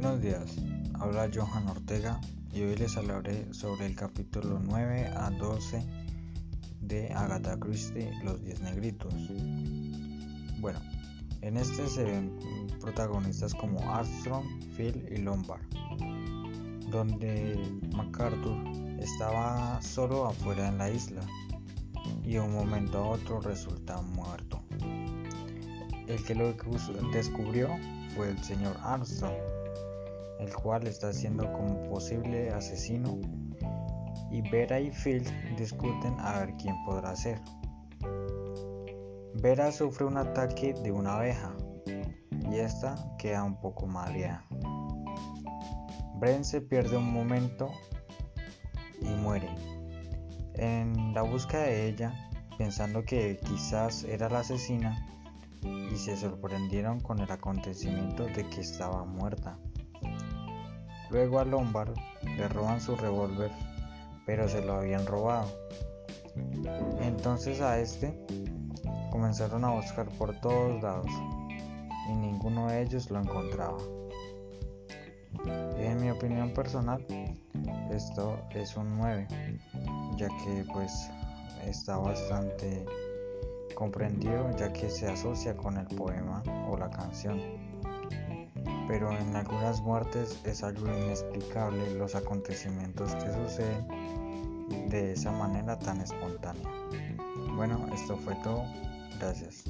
Buenos días, habla Johan Ortega y hoy les hablaré sobre el capítulo 9 a 12 de Agatha Christie, Los Diez Negritos. Bueno, en este se ven protagonistas como Armstrong, Phil y Lombard, donde MacArthur estaba solo afuera en la isla y de un momento a otro resulta muerto. El que lo descubrió fue el señor Armstrong, el cual está siendo como posible asesino y Vera y Phil discuten a ver quién podrá ser. Vera sufre un ataque de una abeja y esta queda un poco mareada. Bren se pierde un momento y muere. En la búsqueda de ella, pensando que quizás era la asesina, y se sorprendieron con el acontecimiento de que estaba muerta. Luego a Lombard le roban su revólver, pero se lo habían robado. Entonces a este comenzaron a buscar por todos lados y ninguno de ellos lo encontraba. En mi opinión personal, esto es un 9, ya que pues está bastante comprendido ya que se asocia con el poema o la canción. Pero en algunas muertes es algo inexplicable los acontecimientos que suceden de esa manera tan espontánea. Bueno, esto fue todo. Gracias.